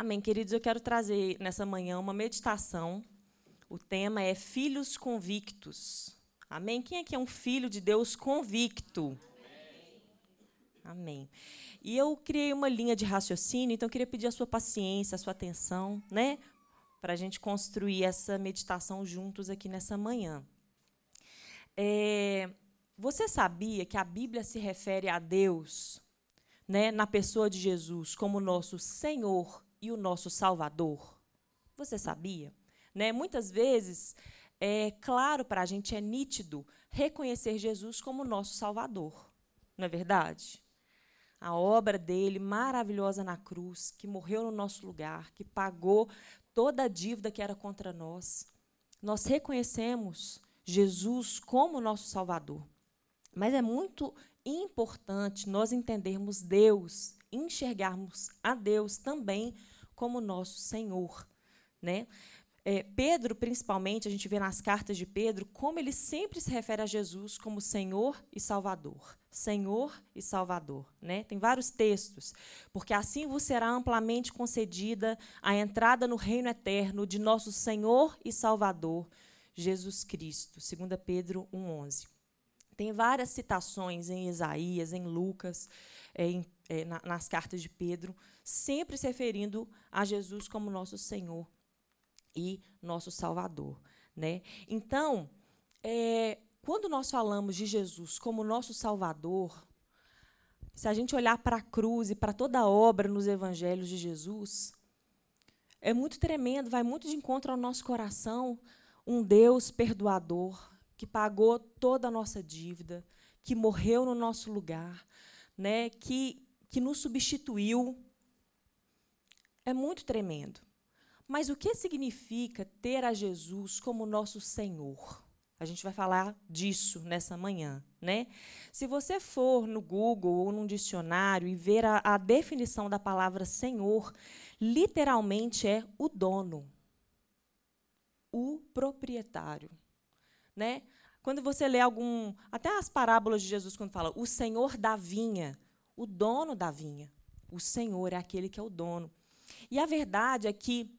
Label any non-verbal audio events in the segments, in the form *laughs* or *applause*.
Amém. Queridos, eu quero trazer nessa manhã uma meditação. O tema é Filhos Convictos. Amém. Quem aqui é um filho de Deus convicto? Amém. E eu criei uma linha de raciocínio, então eu queria pedir a sua paciência, a sua atenção, né? Para a gente construir essa meditação juntos aqui nessa manhã. É, você sabia que a Bíblia se refere a Deus, né, na pessoa de Jesus, como nosso Senhor e o nosso Salvador? Você sabia? Né? Muitas vezes, é claro para a gente, é nítido reconhecer Jesus como nosso Salvador. Não é verdade? A obra dele, maravilhosa na cruz, que morreu no nosso lugar, que pagou toda a dívida que era contra nós. Nós reconhecemos Jesus como nosso Salvador. Mas é muito importante nós entendermos Deus, enxergarmos a Deus também como nosso Senhor. Né? É, Pedro, principalmente, a gente vê nas cartas de Pedro como ele sempre se refere a Jesus como Senhor e Salvador. Senhor e Salvador. Né? Tem vários textos. Porque assim vos será amplamente concedida a entrada no reino eterno de nosso Senhor e Salvador, Jesus Cristo. 2 Pedro 1,11. Tem várias citações em Isaías, em Lucas, é, em, é, na, nas cartas de Pedro, sempre se referindo a Jesus como nosso Senhor e nosso Salvador. Né? Então, é, quando nós falamos de Jesus como nosso Salvador, se a gente olhar para a cruz e para toda a obra nos evangelhos de Jesus, é muito tremendo, vai muito de encontro ao nosso coração, um Deus perdoador, que pagou toda a nossa dívida, que morreu no nosso lugar, né, que, que nos substituiu, é muito tremendo. Mas o que significa ter a Jesus como nosso Senhor? A gente vai falar disso nessa manhã, né? Se você for no Google ou num dicionário e ver a, a definição da palavra Senhor, literalmente é o dono, o proprietário, né? Quando você lê algum, até as parábolas de Jesus quando fala o Senhor da vinha, o dono da vinha, o Senhor é aquele que é o dono. E a verdade é que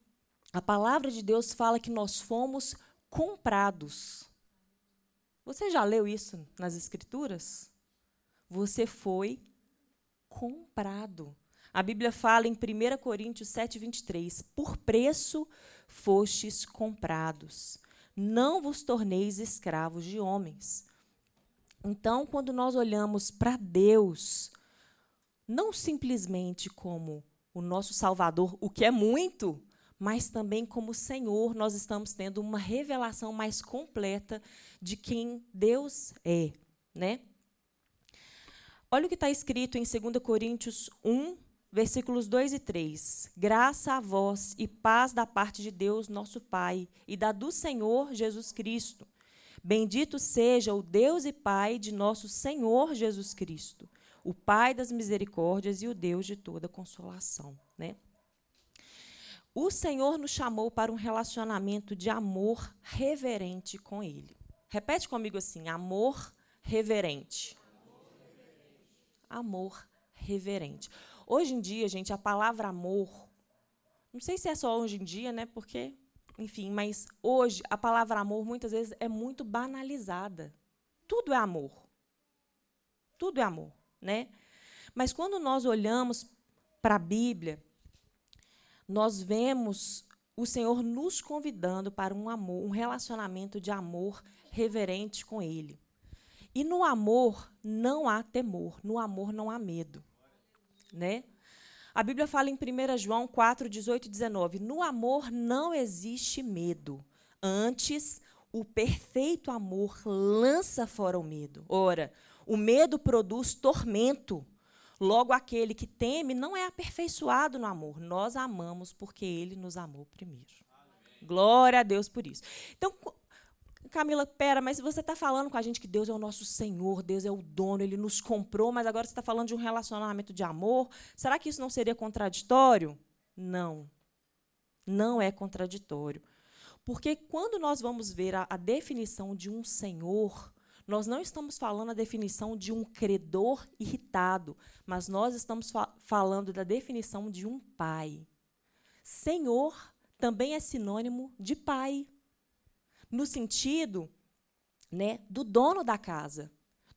a palavra de Deus fala que nós fomos comprados. Você já leu isso nas Escrituras? Você foi comprado. A Bíblia fala em 1 Coríntios 7, 23: Por preço fostes comprados. Não vos torneis escravos de homens. Então, quando nós olhamos para Deus, não simplesmente como o nosso Salvador, o que é muito, mas também como Senhor, nós estamos tendo uma revelação mais completa de quem Deus é, né? Olha o que está escrito em 2 Coríntios 1, versículos 2 e 3. Graça a vós e paz da parte de Deus, nosso Pai, e da do Senhor Jesus Cristo. Bendito seja o Deus e Pai de nosso Senhor Jesus Cristo o Pai das misericórdias e o Deus de toda consolação. Né? O Senhor nos chamou para um relacionamento de amor reverente com Ele. Repete comigo assim: amor reverente. Amor reverente. Hoje em dia, gente, a palavra amor, não sei se é só hoje em dia, né? Porque, enfim, mas hoje a palavra amor muitas vezes é muito banalizada. Tudo é amor. Tudo é amor né? Mas quando nós olhamos para a Bíblia, nós vemos o Senhor nos convidando para um amor, um relacionamento de amor reverente com Ele. E no amor não há temor, no amor não há medo. Né? A Bíblia fala em 1 João 4, 18 e 19: No amor não existe medo. Antes, o perfeito amor lança fora o medo. Ora, o medo produz tormento. Logo, aquele que teme não é aperfeiçoado no amor. Nós amamos porque ele nos amou primeiro. Glória a Deus por isso. Então, Camila, pera, mas você está falando com a gente que Deus é o nosso Senhor, Deus é o dono, Ele nos comprou, mas agora você está falando de um relacionamento de amor. Será que isso não seria contraditório? Não. Não é contraditório. Porque quando nós vamos ver a, a definição de um Senhor, nós não estamos falando a definição de um credor irritado, mas nós estamos fa falando da definição de um pai. Senhor também é sinônimo de pai, no sentido né, do dono da casa,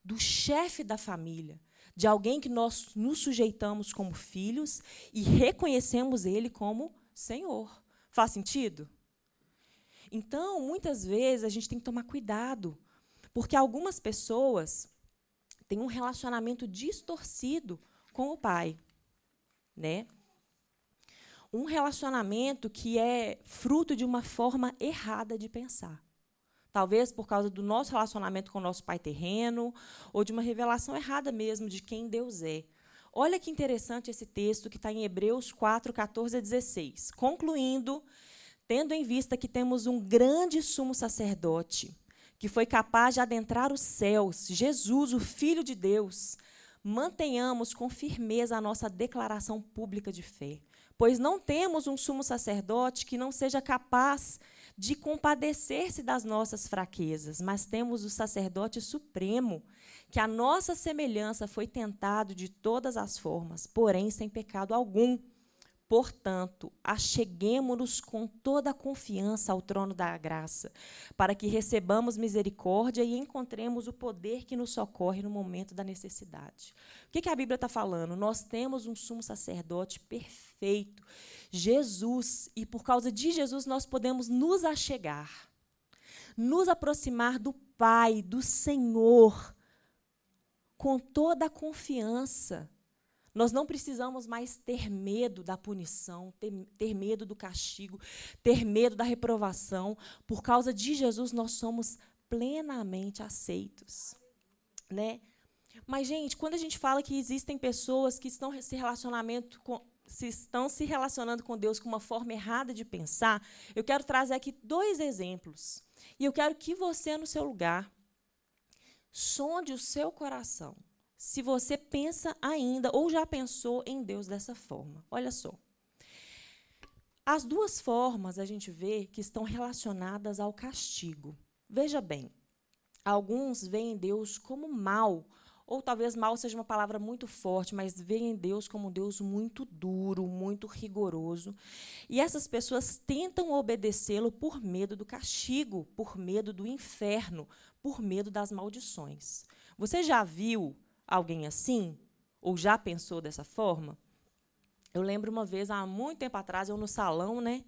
do chefe da família, de alguém que nós nos sujeitamos como filhos e reconhecemos ele como Senhor. Faz sentido? Então, muitas vezes, a gente tem que tomar cuidado, porque algumas pessoas têm um relacionamento distorcido com o pai. Né? Um relacionamento que é fruto de uma forma errada de pensar. Talvez por causa do nosso relacionamento com o nosso pai terreno, ou de uma revelação errada mesmo de quem Deus é. Olha que interessante esse texto que está em Hebreus 4, 14 a 16. Concluindo, tendo em vista que temos um grande sumo sacerdote, que foi capaz de adentrar os céus, Jesus, o Filho de Deus, mantenhamos com firmeza a nossa declaração pública de fé, pois não temos um sumo sacerdote que não seja capaz de compadecer-se das nossas fraquezas, mas temos o sacerdote supremo, que a nossa semelhança foi tentado de todas as formas, porém sem pecado algum. Portanto, acheguemo-nos com toda a confiança ao trono da graça, para que recebamos misericórdia e encontremos o poder que nos socorre no momento da necessidade. O que, que a Bíblia está falando? Nós temos um sumo sacerdote perfeito, Jesus, e por causa de Jesus nós podemos nos achegar, nos aproximar do Pai, do Senhor, com toda a confiança. Nós não precisamos mais ter medo da punição, ter, ter, medo do castigo, ter medo da reprovação. Por causa de Jesus, nós somos plenamente aceitos. Né? Mas, gente, quando a gente fala que existem pessoas que estão se relacionamento com, se estão se relacionando com Deus com uma forma errada de pensar, eu quero trazer aqui dois exemplos. E eu quero que você, no seu lugar, sonde o seu coração. Se você pensa ainda ou já pensou em Deus dessa forma. Olha só. As duas formas a gente vê que estão relacionadas ao castigo. Veja bem, alguns veem Deus como mal, ou talvez mal seja uma palavra muito forte, mas veem Deus como um Deus muito duro, muito rigoroso. E essas pessoas tentam obedecê-lo por medo do castigo, por medo do inferno, por medo das maldições. Você já viu alguém assim? Ou já pensou dessa forma? Eu lembro uma vez, há muito tempo atrás, eu no salão, né?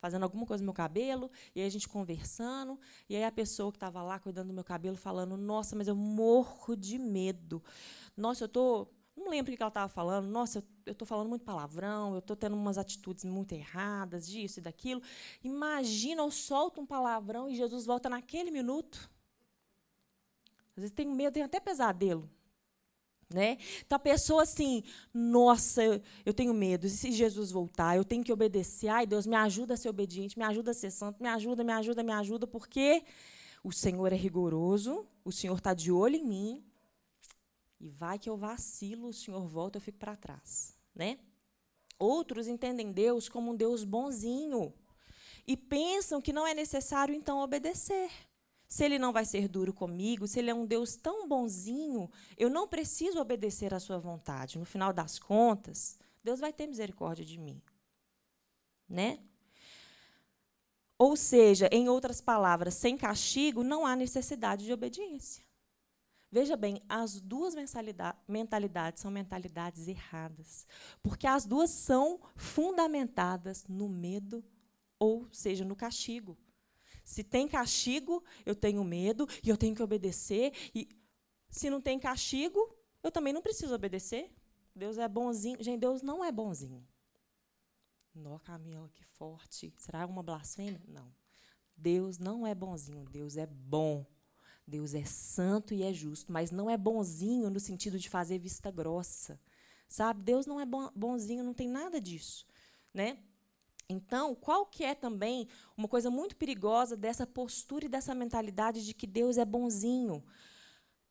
fazendo alguma coisa no meu cabelo, e aí a gente conversando, e aí a pessoa que estava lá cuidando do meu cabelo falando: Nossa, mas eu morro de medo. Nossa, eu tô. Não lembro o que ela estava falando. Nossa, eu estou falando muito palavrão, eu estou tendo umas atitudes muito erradas, disso e daquilo. Imagina, eu solto um palavrão e Jesus volta naquele minuto. Às vezes tenho medo, tenho até pesadelo. Né? Então a pessoa assim, nossa, eu, tenho medo, e se Jesus voltar, eu tenho que obedecer. Ai, Deus, me ajuda a ser obediente, me ajuda a ser santo, me ajuda, me ajuda, me ajuda, porque o Senhor é rigoroso, o Senhor está de olho em mim, e vai que eu vacilo, o Senhor volta, eu fico para trás. Né? Outros entendem Deus como um Deus bonzinho e pensam que não é necessário, então, obedecer se ele não vai ser duro comigo, se ele é um Deus tão bonzinho, eu não preciso obedecer à sua vontade. No final das contas, Deus vai ter misericórdia de mim. Né? Ou seja, em outras palavras, sem castigo não há necessidade de obediência. Veja bem, as duas mentalidades são mentalidades erradas, porque as duas são fundamentadas no medo, ou seja, no castigo. Se tem castigo, eu tenho medo e eu tenho que obedecer. E se não tem castigo, eu também não preciso obedecer. Deus é bonzinho. Gente, Deus não é bonzinho. Nó, Camila, que forte. Será uma blasfêmia? Não. Deus não é bonzinho. Deus é bom. Deus é santo e é justo, mas não é bonzinho no sentido de fazer vista grossa. Sabe? Deus não é bonzinho, não tem nada disso, né? Então, qual que é também uma coisa muito perigosa dessa postura e dessa mentalidade de que Deus é bonzinho?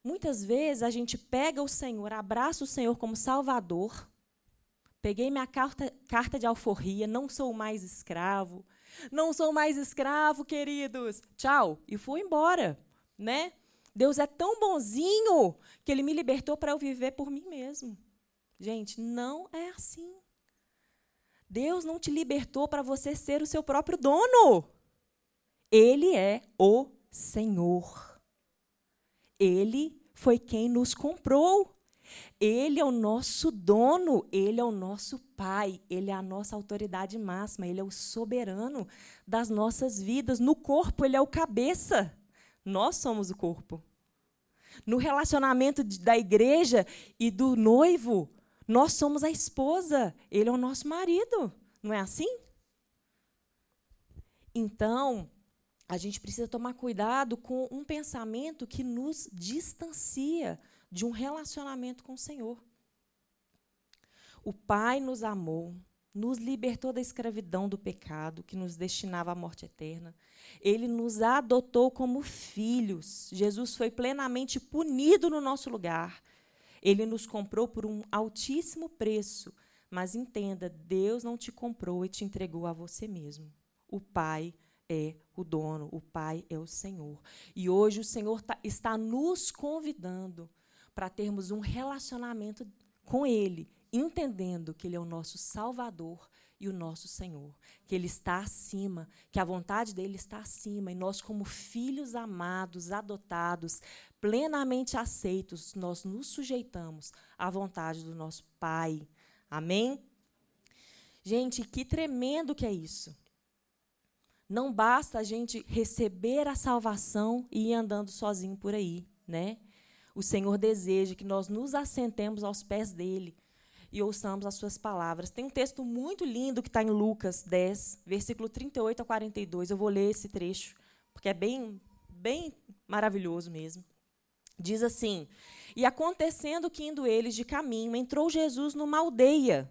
Muitas vezes a gente pega o Senhor, abraça o Senhor como Salvador, peguei minha carta, carta de alforria, não sou mais escravo, não sou mais escravo, queridos, tchau, e fui embora, né? Deus é tão bonzinho que Ele me libertou para eu viver por mim mesmo. Gente, não é assim. Deus não te libertou para você ser o seu próprio dono. Ele é o Senhor. Ele foi quem nos comprou. Ele é o nosso dono, ele é o nosso pai, ele é a nossa autoridade máxima, ele é o soberano das nossas vidas. No corpo, ele é o cabeça. Nós somos o corpo. No relacionamento da igreja e do noivo, nós somos a esposa, ele é o nosso marido. Não é assim? Então, a gente precisa tomar cuidado com um pensamento que nos distancia de um relacionamento com o Senhor. O Pai nos amou, nos libertou da escravidão do pecado que nos destinava à morte eterna. Ele nos adotou como filhos. Jesus foi plenamente punido no nosso lugar. Ele nos comprou por um altíssimo preço. Mas entenda, Deus não te comprou e te entregou a você mesmo. O Pai é o dono, o Pai é o Senhor. E hoje o Senhor tá, está nos convidando para termos um relacionamento com Ele, entendendo que Ele é o nosso Salvador e o nosso Senhor, que Ele está acima, que a vontade dele está acima, e nós, como filhos amados, adotados, plenamente aceitos, nós nos sujeitamos à vontade do nosso Pai. Amém? Gente, que tremendo que é isso. Não basta a gente receber a salvação e ir andando sozinho por aí, né? O Senhor deseja que nós nos assentemos aos pés dele e ouçamos as suas palavras. Tem um texto muito lindo que está em Lucas 10, versículo 38 a 42. Eu vou ler esse trecho, porque é bem, bem maravilhoso mesmo. Diz assim: E acontecendo que indo eles de caminho, entrou Jesus numa aldeia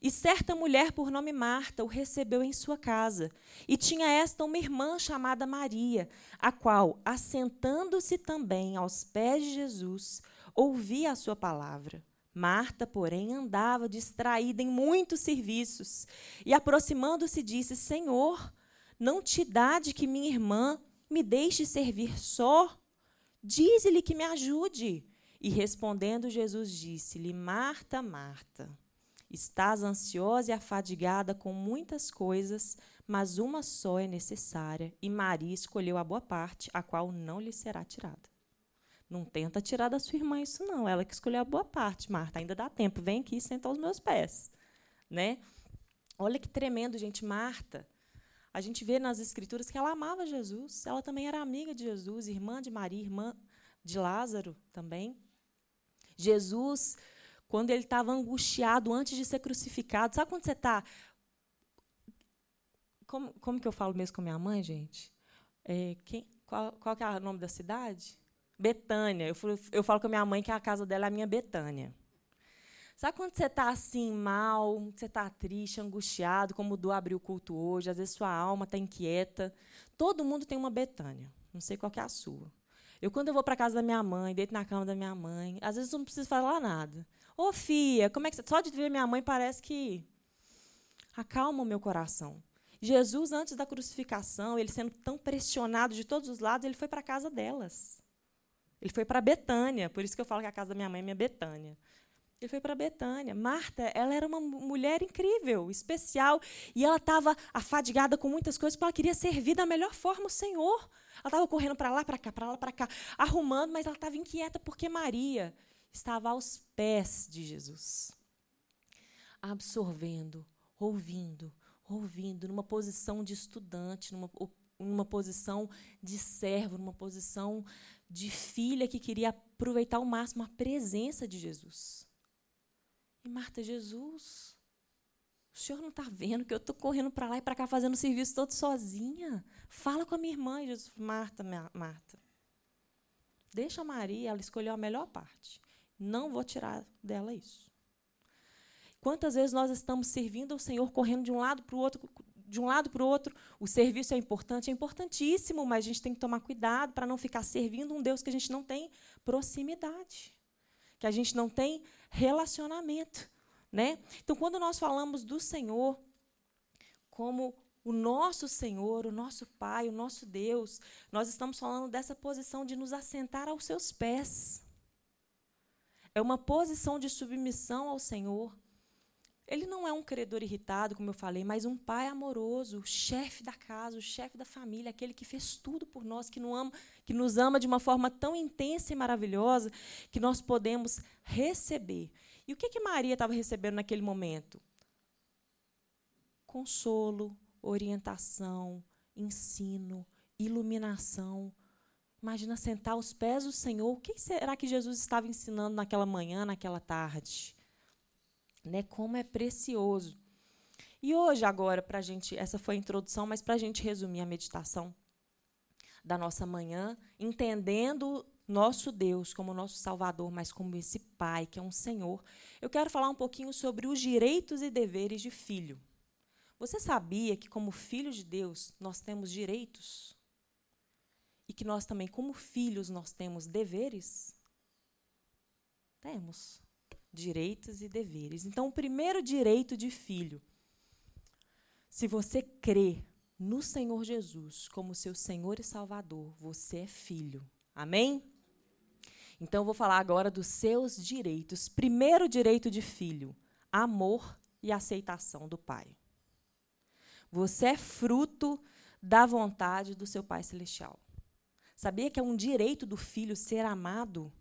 e certa mulher por nome Marta o recebeu em sua casa. E tinha esta uma irmã chamada Maria, a qual, assentando-se também aos pés de Jesus, ouvia a sua palavra. Marta, porém, andava distraída em muitos serviços. E aproximando-se, disse: Senhor, não te dá de que minha irmã me deixe servir só? Dize-lhe que me ajude. E respondendo, Jesus disse-lhe: Marta, Marta. Estás ansiosa e afadigada com muitas coisas, mas uma só é necessária, e Maria escolheu a boa parte, a qual não lhe será tirada. Não tenta tirar da sua irmã isso, não. Ela que escolheu a boa parte, Marta. Ainda dá tempo. Vem aqui e senta aos meus pés. Né? Olha que tremendo, gente. Marta, a gente vê nas Escrituras que ela amava Jesus. Ela também era amiga de Jesus, irmã de Maria, irmã de Lázaro também. Jesus quando ele estava angustiado antes de ser crucificado. Sabe quando você está. Como, como que eu falo mesmo com a minha mãe, gente? É, quem, qual, qual que é o nome da cidade? Betânia. Eu, falo, eu falo com a minha mãe que a casa dela é a minha Betânia. Sabe quando você está assim, mal, você está triste, angustiado, como o Du abriu o culto hoje, às vezes sua alma está inquieta. Todo mundo tem uma Betânia. Não sei qual é a sua. Eu, quando eu vou para a casa da minha mãe, deito na cama da minha mãe, às vezes não preciso falar nada. Ô, Fia, como é que você... Só de ver minha mãe parece que acalma o meu coração. Jesus, antes da crucificação, ele sendo tão pressionado de todos os lados, ele foi para a casa delas. Ele foi para Betânia, por isso que eu falo que a casa da minha mãe é minha Betânia. Ele foi para Betânia. Marta, ela era uma mulher incrível, especial, e ela estava afadigada com muitas coisas, porque ela queria servir da melhor forma o Senhor. Ela estava correndo para lá, para cá, para lá, para cá, arrumando, mas ela estava inquieta porque Maria estava aos pés de Jesus, absorvendo, ouvindo, ouvindo, numa posição de estudante, numa, numa posição de servo, numa posição de filha que queria aproveitar ao máximo a presença de Jesus. E Marta, Jesus, o senhor não está vendo que eu estou correndo para lá e para cá fazendo o serviço todo sozinha? Fala com a minha irmã. Jesus, Marta, Marta, deixa a Maria, ela escolheu a melhor parte. Não vou tirar dela isso. Quantas vezes nós estamos servindo ao Senhor, correndo de um lado para o outro, de um lado para o outro. O serviço é importante, é importantíssimo, mas a gente tem que tomar cuidado para não ficar servindo um Deus que a gente não tem proximidade, que a gente não tem relacionamento. Né? Então, quando nós falamos do Senhor como o nosso Senhor, o nosso Pai, o nosso Deus, nós estamos falando dessa posição de nos assentar aos seus pés. É uma posição de submissão ao Senhor. Ele não é um credor irritado, como eu falei, mas um pai amoroso, chefe da casa, o chefe da família, aquele que fez tudo por nós, que, ama, que nos ama de uma forma tão intensa e maravilhosa que nós podemos receber. E o que, que Maria estava recebendo naquele momento? Consolo, orientação, ensino, iluminação. Imagina sentar aos pés do Senhor. O que será que Jesus estava ensinando naquela manhã, naquela tarde? Né? Como é precioso. E hoje, agora, para a gente, essa foi a introdução, mas para a gente resumir a meditação da nossa manhã, entendendo nosso Deus como nosso Salvador, mas como esse Pai, que é um Senhor, eu quero falar um pouquinho sobre os direitos e deveres de filho. Você sabia que, como filhos de Deus, nós temos direitos? E que nós também, como filhos, nós temos deveres? Temos direitos e deveres. Então, o primeiro direito de filho, se você crê no Senhor Jesus como seu Senhor e Salvador, você é filho. Amém? Então, eu vou falar agora dos seus direitos. Primeiro direito de filho: amor e aceitação do Pai. Você é fruto da vontade do seu Pai Celestial. Sabia que é um direito do filho ser amado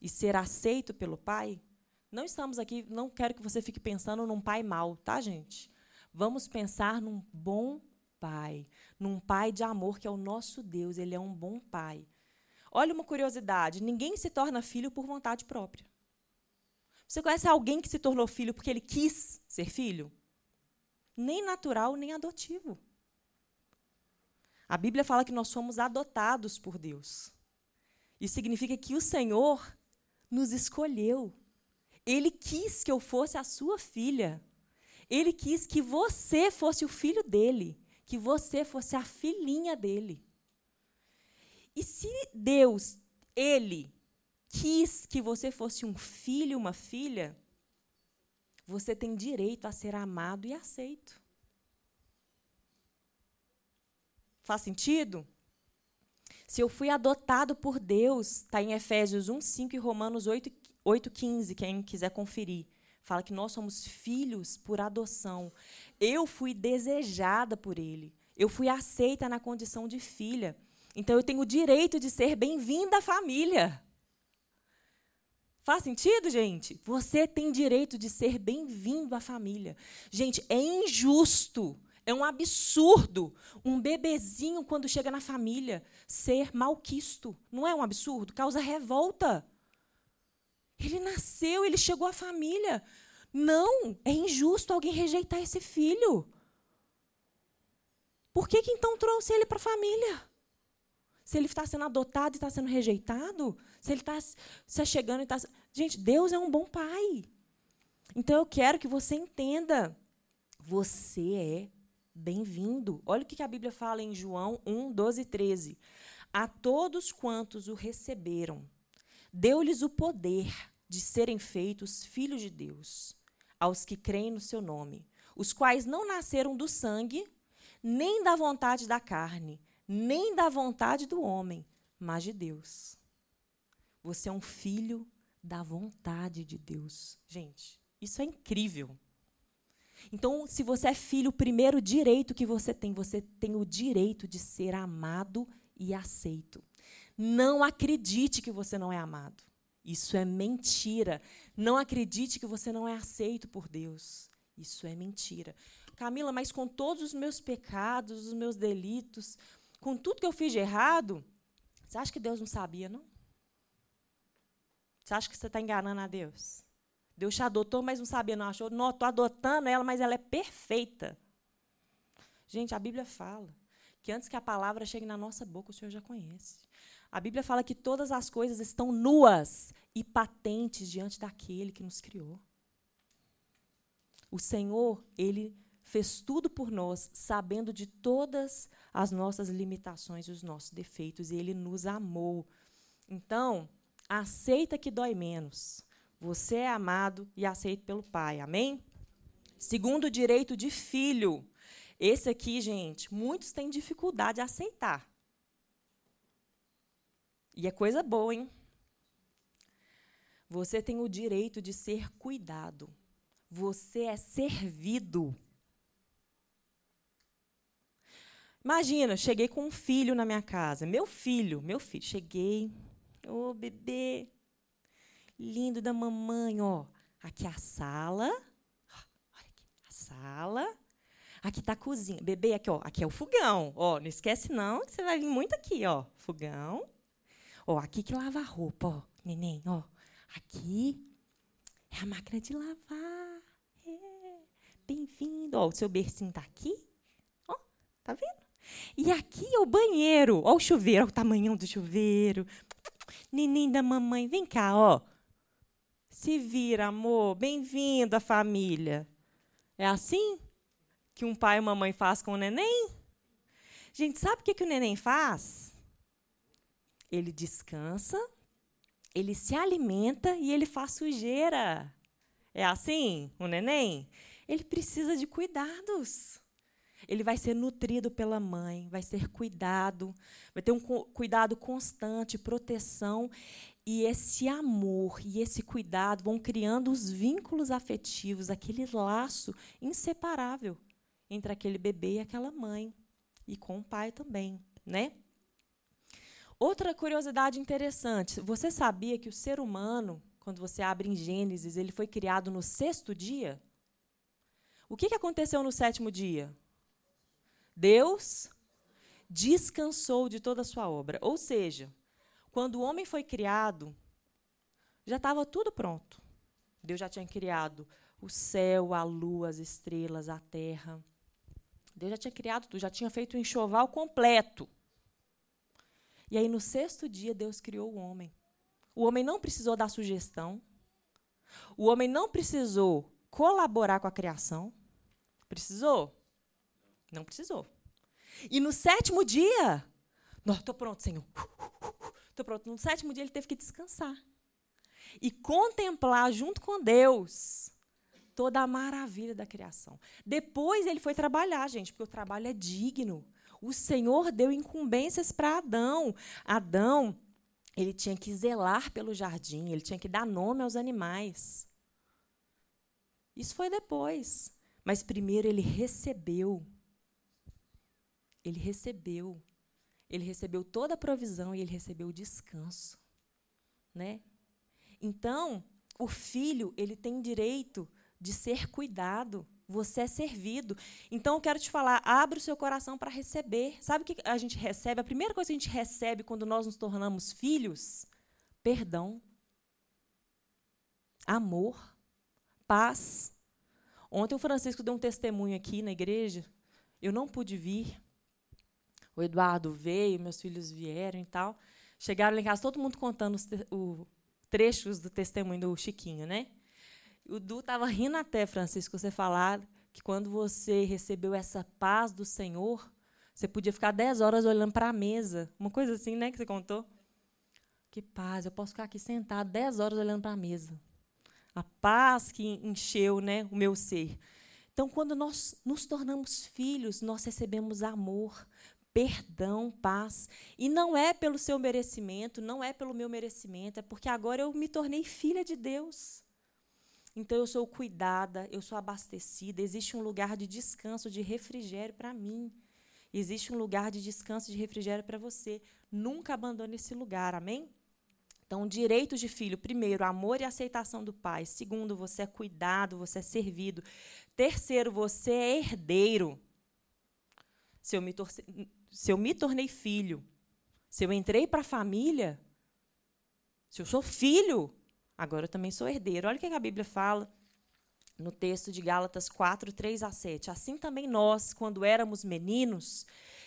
e ser aceito pelo Pai? Não estamos aqui, não quero que você fique pensando num pai mau, tá, gente? Vamos pensar num bom pai, num pai de amor que é o nosso Deus, ele é um bom pai. Olha uma curiosidade, ninguém se torna filho por vontade própria. Você conhece alguém que se tornou filho porque ele quis ser filho? Nem natural, nem adotivo. A Bíblia fala que nós somos adotados por Deus. Isso significa que o Senhor nos escolheu. Ele quis que eu fosse a sua filha. Ele quis que você fosse o filho dele, que você fosse a filhinha dele. E se Deus, ele, quis que você fosse um filho, uma filha, você tem direito a ser amado e aceito. Faz sentido? Se eu fui adotado por Deus, está em Efésios 1, 5 e Romanos 8, 8,15, quem quiser conferir. Fala que nós somos filhos por adoção. Eu fui desejada por ele. Eu fui aceita na condição de filha. Então eu tenho o direito de ser bem-vinda à família. Faz sentido, gente? Você tem direito de ser bem-vindo à família. Gente, é injusto, é um absurdo um bebezinho, quando chega na família, ser malquisto. Não é um absurdo? Causa revolta. Ele nasceu, ele chegou à família. Não, é injusto alguém rejeitar esse filho. Por que, que então trouxe ele para a família? Se ele está sendo adotado e está sendo rejeitado, se ele está se chegando e está. Gente, Deus é um bom pai. Então eu quero que você entenda. Você é bem-vindo. Olha o que a Bíblia fala em João 1, 12 e 13. A todos quantos o receberam, deu-lhes o poder de serem feitos filhos de Deus, aos que creem no seu nome, os quais não nasceram do sangue, nem da vontade da carne, nem da vontade do homem, mas de Deus. Você é um filho da vontade de Deus. Gente, isso é incrível. Então, se você é filho, o primeiro direito que você tem, você tem o direito de ser amado e aceito. Não acredite que você não é amado. Isso é mentira. Não acredite que você não é aceito por Deus. Isso é mentira. Camila, mas com todos os meus pecados, os meus delitos, com tudo que eu fiz de errado, você acha que Deus não sabia, não? Você acha que você está enganando a Deus? Deus te adotou, mas não sabia, não achou. Não, estou adotando ela, mas ela é perfeita. Gente, a Bíblia fala que antes que a palavra chegue na nossa boca, o Senhor já conhece. A Bíblia fala que todas as coisas estão nuas e patentes diante daquele que nos criou. O Senhor, ele fez tudo por nós, sabendo de todas as nossas limitações e os nossos defeitos, e ele nos amou. Então, aceita que dói menos. Você é amado e aceito pelo Pai. Amém? Segundo direito de filho. Esse aqui, gente, muitos têm dificuldade de aceitar. E é coisa boa, hein? Você tem o direito de ser cuidado. Você é servido. Imagina, cheguei com um filho na minha casa. Meu filho, meu filho. Cheguei. Ô, oh, bebê. Lindo da mamãe, ó. Aqui é a sala. Olha aqui, a sala. Aqui está a cozinha. Bebê, aqui, ó. Aqui é o fogão. Ó, não esquece não, que você vai vir muito aqui, ó. Fogão. Ó, aqui que lava a roupa, ó. Neném, ó. Aqui é a máquina de lavar. É. Bem-vindo. Ó, o seu bercinho tá aqui. Ó, tá vendo? E aqui é o banheiro. Ó o chuveiro, ó o tamanhão do chuveiro. Neném da mamãe, vem cá, ó. Se vira, amor. Bem-vindo à família. É assim que um pai e uma mãe faz com o neném? Gente, sabe o que, que o neném faz? Ele descansa, ele se alimenta e ele faz sujeira. É assim, o neném? Ele precisa de cuidados. Ele vai ser nutrido pela mãe, vai ser cuidado, vai ter um cuidado constante, proteção. E esse amor e esse cuidado vão criando os vínculos afetivos, aquele laço inseparável entre aquele bebê e aquela mãe. E com o pai também, né? Outra curiosidade interessante, você sabia que o ser humano, quando você abre em Gênesis, ele foi criado no sexto dia? O que, aconteceu no sétimo dia? Deus descansou de toda a sua obra. Ou seja, quando o homem foi criado, já estava tudo pronto. Deus já tinha criado o céu, a lua, as estrelas, a terra. Deus já tinha criado tudo, já tinha feito o enxoval completo. E aí, no sexto dia, Deus criou o homem. O homem não precisou dar sugestão. O homem não precisou colaborar com a criação. Precisou? Não precisou. E no sétimo dia, estou pronto, Senhor. Estou pronto. No sétimo dia, ele teve que descansar. E contemplar junto com Deus toda a maravilha da criação. Depois ele foi trabalhar, gente, porque o trabalho é digno. O Senhor deu incumbências para Adão. Adão, ele tinha que zelar pelo jardim, ele tinha que dar nome aos animais. Isso foi depois. Mas primeiro ele recebeu. Ele recebeu. Ele recebeu toda a provisão e ele recebeu o descanso, né? Então, o filho, ele tem direito de ser cuidado você é servido. Então eu quero te falar, abre o seu coração para receber. Sabe o que a gente recebe? A primeira coisa que a gente recebe quando nós nos tornamos filhos? Perdão. Amor. Paz. Ontem o Francisco deu um testemunho aqui na igreja. Eu não pude vir. O Eduardo veio, meus filhos vieram e tal. Chegaram lá em casa, todo mundo contando os o, trechos do testemunho do Chiquinho, né? O Du estava rindo até, Francisco, você falar que quando você recebeu essa paz do Senhor, você podia ficar dez horas olhando para a mesa. Uma coisa assim, né, que você contou? Que paz, eu posso ficar aqui sentado dez horas olhando para a mesa. A paz que encheu né, o meu ser. Então, quando nós nos tornamos filhos, nós recebemos amor, perdão, paz. E não é pelo seu merecimento, não é pelo meu merecimento, é porque agora eu me tornei filha de Deus. Então eu sou cuidada, eu sou abastecida, existe um lugar de descanso, de refrigério para mim. Existe um lugar de descanso, de refrigério para você. Nunca abandone esse lugar, amém? Então, direitos de filho: primeiro, amor e aceitação do pai. Segundo, você é cuidado, você é servido. Terceiro, você é herdeiro. Se eu me, torce, se eu me tornei filho, se eu entrei para a família, se eu sou filho, Agora eu também sou herdeiro. Olha o que a Bíblia fala no texto de Gálatas 4, 3 a 7. Assim também nós, quando éramos meninos,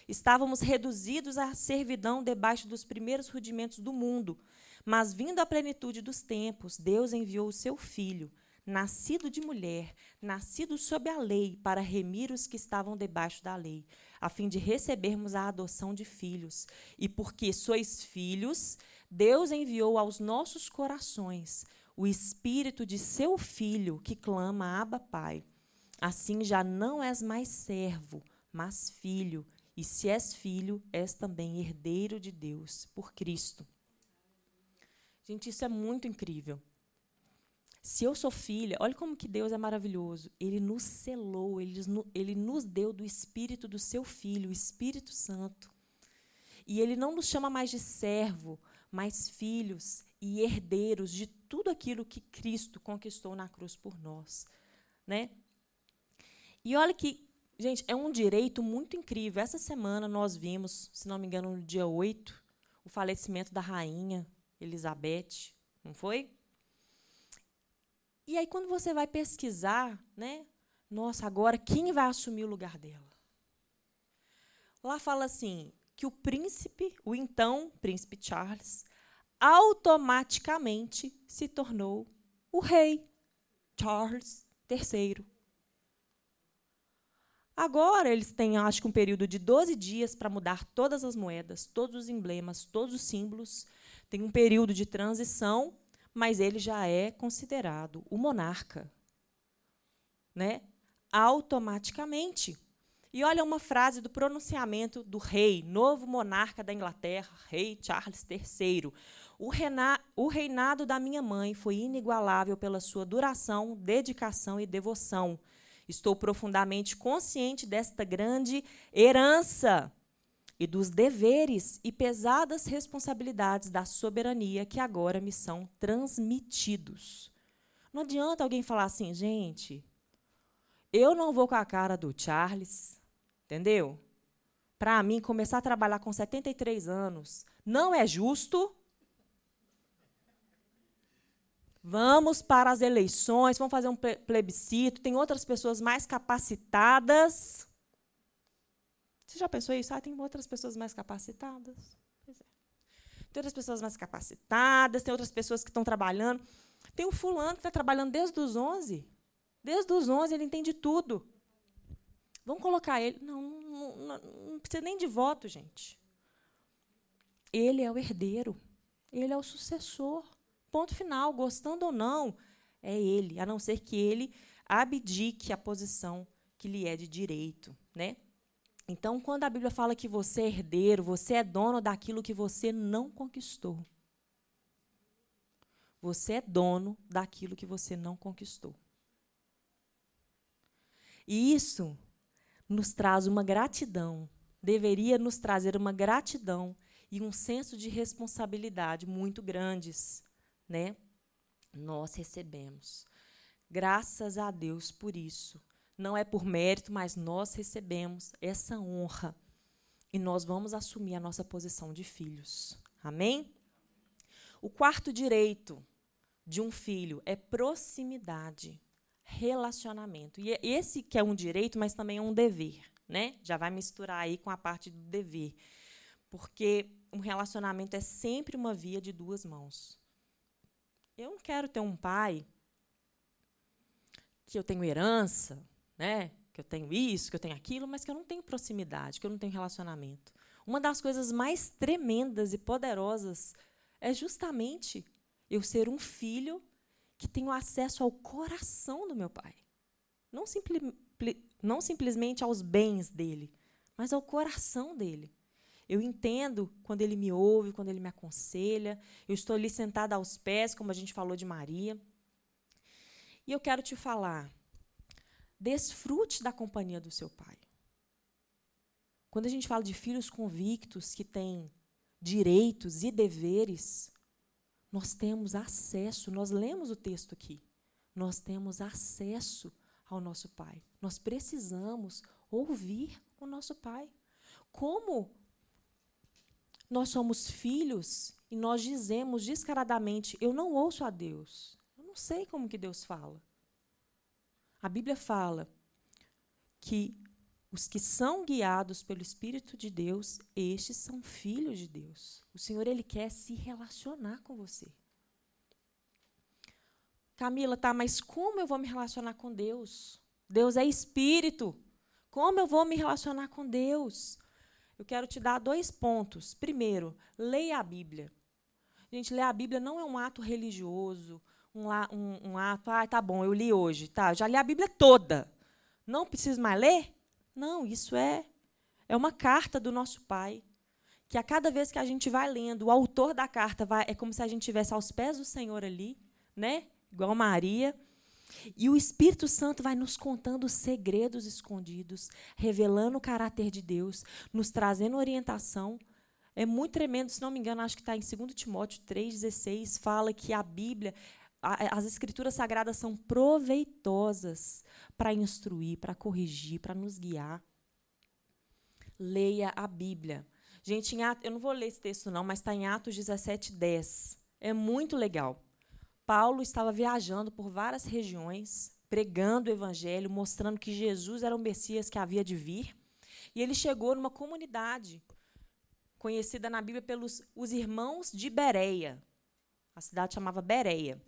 estávamos reduzidos à servidão debaixo dos primeiros rudimentos do mundo. Mas, vindo à plenitude dos tempos, Deus enviou o seu Filho, nascido de mulher, nascido sob a lei, para remir os que estavam debaixo da lei, a fim de recebermos a adoção de filhos. E porque sois filhos, Deus enviou aos nossos corações o espírito de seu filho que clama Abba Pai. Assim já não és mais servo, mas filho, e se és filho, és também herdeiro de Deus por Cristo. Gente, isso é muito incrível. Se eu sou filha, olha como que Deus é maravilhoso. Ele nos selou, ele, ele nos deu do espírito do seu filho, o Espírito Santo. E ele não nos chama mais de servo, mas filhos e herdeiros de tudo aquilo que Cristo conquistou na cruz por nós, né? E olha que, gente, é um direito muito incrível. Essa semana nós vimos, se não me engano, no dia 8, o falecimento da rainha Elizabeth, não foi? E aí, quando você vai pesquisar, né? Nossa, agora quem vai assumir o lugar dela? Lá fala assim: que o príncipe, o então príncipe Charles, automaticamente se tornou o rei Charles III. Agora eles têm, acho que, um período de 12 dias para mudar todas as moedas, todos os emblemas, todos os símbolos. Tem um período de transição mas ele já é considerado o monarca, né? Automaticamente. E olha uma frase do pronunciamento do rei, novo monarca da Inglaterra, rei Charles III. O, o reinado da minha mãe foi inigualável pela sua duração, dedicação e devoção. Estou profundamente consciente desta grande herança e dos deveres e pesadas responsabilidades da soberania que agora me são transmitidos. Não adianta alguém falar assim, gente, eu não vou com a cara do Charles, entendeu? Para mim, começar a trabalhar com 73 anos não é justo. Vamos para as eleições, vamos fazer um plebiscito, tem outras pessoas mais capacitadas. Você já pensou isso? Ah, tem outras pessoas mais capacitadas. É. Tem outras pessoas mais capacitadas, tem outras pessoas que estão trabalhando. Tem um fulano que está trabalhando desde os 11. Desde os 11 ele entende tudo. Vamos colocar ele. Não, não, não, precisa nem de voto, gente. Ele é o herdeiro. Ele é o sucessor. Ponto final. Gostando ou não, é ele. A não ser que ele abdique a posição que lhe é de direito. Né? Então, quando a Bíblia fala que você é herdeiro, você é dono daquilo que você não conquistou. Você é dono daquilo que você não conquistou. E isso nos traz uma gratidão, deveria nos trazer uma gratidão e um senso de responsabilidade muito grandes, né? Nós recebemos. Graças a Deus por isso não é por mérito, mas nós recebemos essa honra e nós vamos assumir a nossa posição de filhos. Amém? O quarto direito de um filho é proximidade, relacionamento. E esse que é um direito, mas também é um dever, né? Já vai misturar aí com a parte do dever. Porque um relacionamento é sempre uma via de duas mãos. Eu não quero ter um pai que eu tenho herança, né? Que eu tenho isso, que eu tenho aquilo, mas que eu não tenho proximidade, que eu não tenho relacionamento. Uma das coisas mais tremendas e poderosas é justamente eu ser um filho que tenho acesso ao coração do meu pai. Não, não simplesmente aos bens dele, mas ao coração dele. Eu entendo quando ele me ouve, quando ele me aconselha. Eu estou ali sentada aos pés, como a gente falou de Maria. E eu quero te falar Desfrute da companhia do seu pai. Quando a gente fala de filhos convictos que têm direitos e deveres, nós temos acesso, nós lemos o texto aqui, nós temos acesso ao nosso pai. Nós precisamos ouvir o nosso pai. Como nós somos filhos e nós dizemos descaradamente: Eu não ouço a Deus. Eu não sei como que Deus fala. A Bíblia fala que os que são guiados pelo Espírito de Deus, estes são filhos de Deus. O Senhor ele quer se relacionar com você. Camila, tá, mas como eu vou me relacionar com Deus? Deus é espírito. Como eu vou me relacionar com Deus? Eu quero te dar dois pontos. Primeiro, leia a Bíblia. Gente, ler a Bíblia não é um ato religioso, um, um, um ato, ah, tá bom, eu li hoje, tá, já li a Bíblia toda. Não preciso mais ler? Não, isso é, é uma carta do nosso Pai. Que a cada vez que a gente vai lendo, o autor da carta vai, é como se a gente estivesse aos pés do Senhor ali, né? igual Maria. E o Espírito Santo vai nos contando os segredos escondidos, revelando o caráter de Deus, nos trazendo orientação. É muito tremendo, se não me engano, acho que está em 2 Timóteo 3,16, fala que a Bíblia, a, as Escrituras Sagradas são proveitosas para instruir, para corrigir, para nos guiar. Leia a Bíblia. Gente, eu não vou ler esse texto, não, mas está em Atos 17, 10. É muito legal. Paulo estava viajando por várias regiões, pregando o evangelho, mostrando que Jesus era o Messias que havia de vir. E ele chegou numa comunidade conhecida na Bíblia pelos os irmãos de Bereia. A cidade chamava Bereia.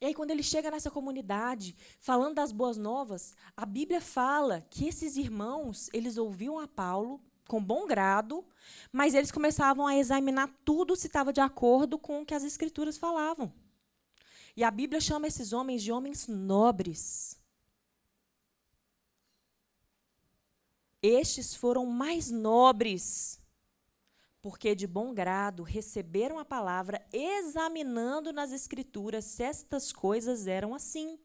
E aí, quando ele chega nessa comunidade, falando das boas novas, a Bíblia fala que esses irmãos, eles ouviam a Paulo, com bom grado, mas eles começavam a examinar tudo se estava de acordo com o que as escrituras falavam. E a Bíblia chama esses homens de homens nobres. Estes foram mais nobres, porque de bom grado receberam a palavra, examinando nas escrituras se estas coisas eram assim.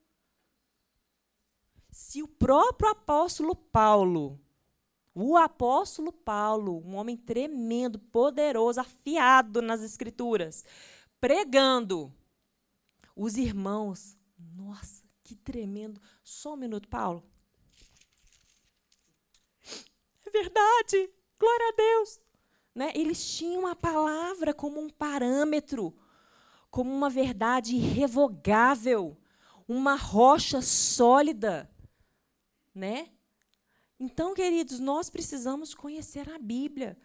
Se o próprio apóstolo Paulo o apóstolo Paulo, um homem tremendo, poderoso, afiado nas escrituras, pregando. Os irmãos, nossa, que tremendo. Só um minuto, Paulo. É verdade, glória a Deus. Né? Eles tinham a palavra como um parâmetro, como uma verdade irrevogável, uma rocha sólida, né? Então, queridos, nós precisamos conhecer a Bíblia.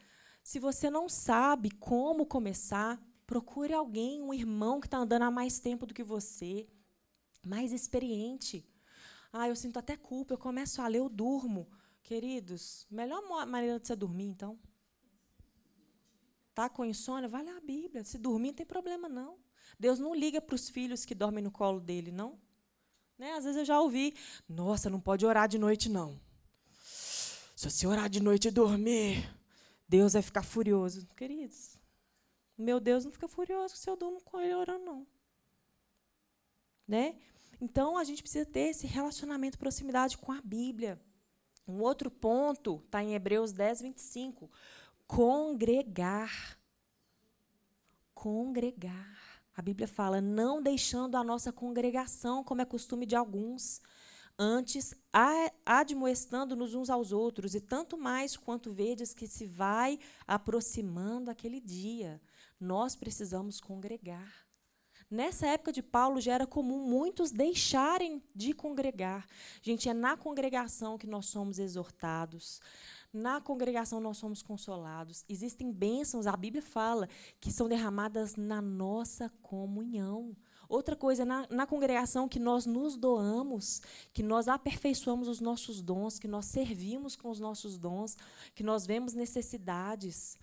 Se você não sabe como começar, procure alguém, um irmão que está andando há mais tempo do que você, mais experiente. Ah, eu sinto até culpa, eu começo a ler, eu durmo. Queridos, melhor maneira de você dormir, então. Tá com insônia? Vai ler a Bíblia. Se dormir, não tem problema, não. Deus não liga para os filhos que dormem no colo dele, não. Né? Às vezes eu já ouvi, nossa, não pode orar de noite, não. Se você orar de noite e dormir, Deus vai ficar furioso. Queridos, meu Deus não fica furioso se eu durmo com ele orando, não. Né? Então, a gente precisa ter esse relacionamento, proximidade com a Bíblia. Um outro ponto está em Hebreus 10, 25. Congregar. Congregar. A Bíblia fala, não deixando a nossa congregação, como é costume de alguns, antes admoestando-nos uns aos outros, e tanto mais quanto vedes que se vai aproximando aquele dia. Nós precisamos congregar. Nessa época de Paulo já era comum muitos deixarem de congregar. Gente, é na congregação que nós somos exortados. Na congregação nós somos consolados. Existem bênçãos, a Bíblia fala, que são derramadas na nossa comunhão. Outra coisa, na, na congregação, que nós nos doamos, que nós aperfeiçoamos os nossos dons, que nós servimos com os nossos dons, que nós vemos necessidades.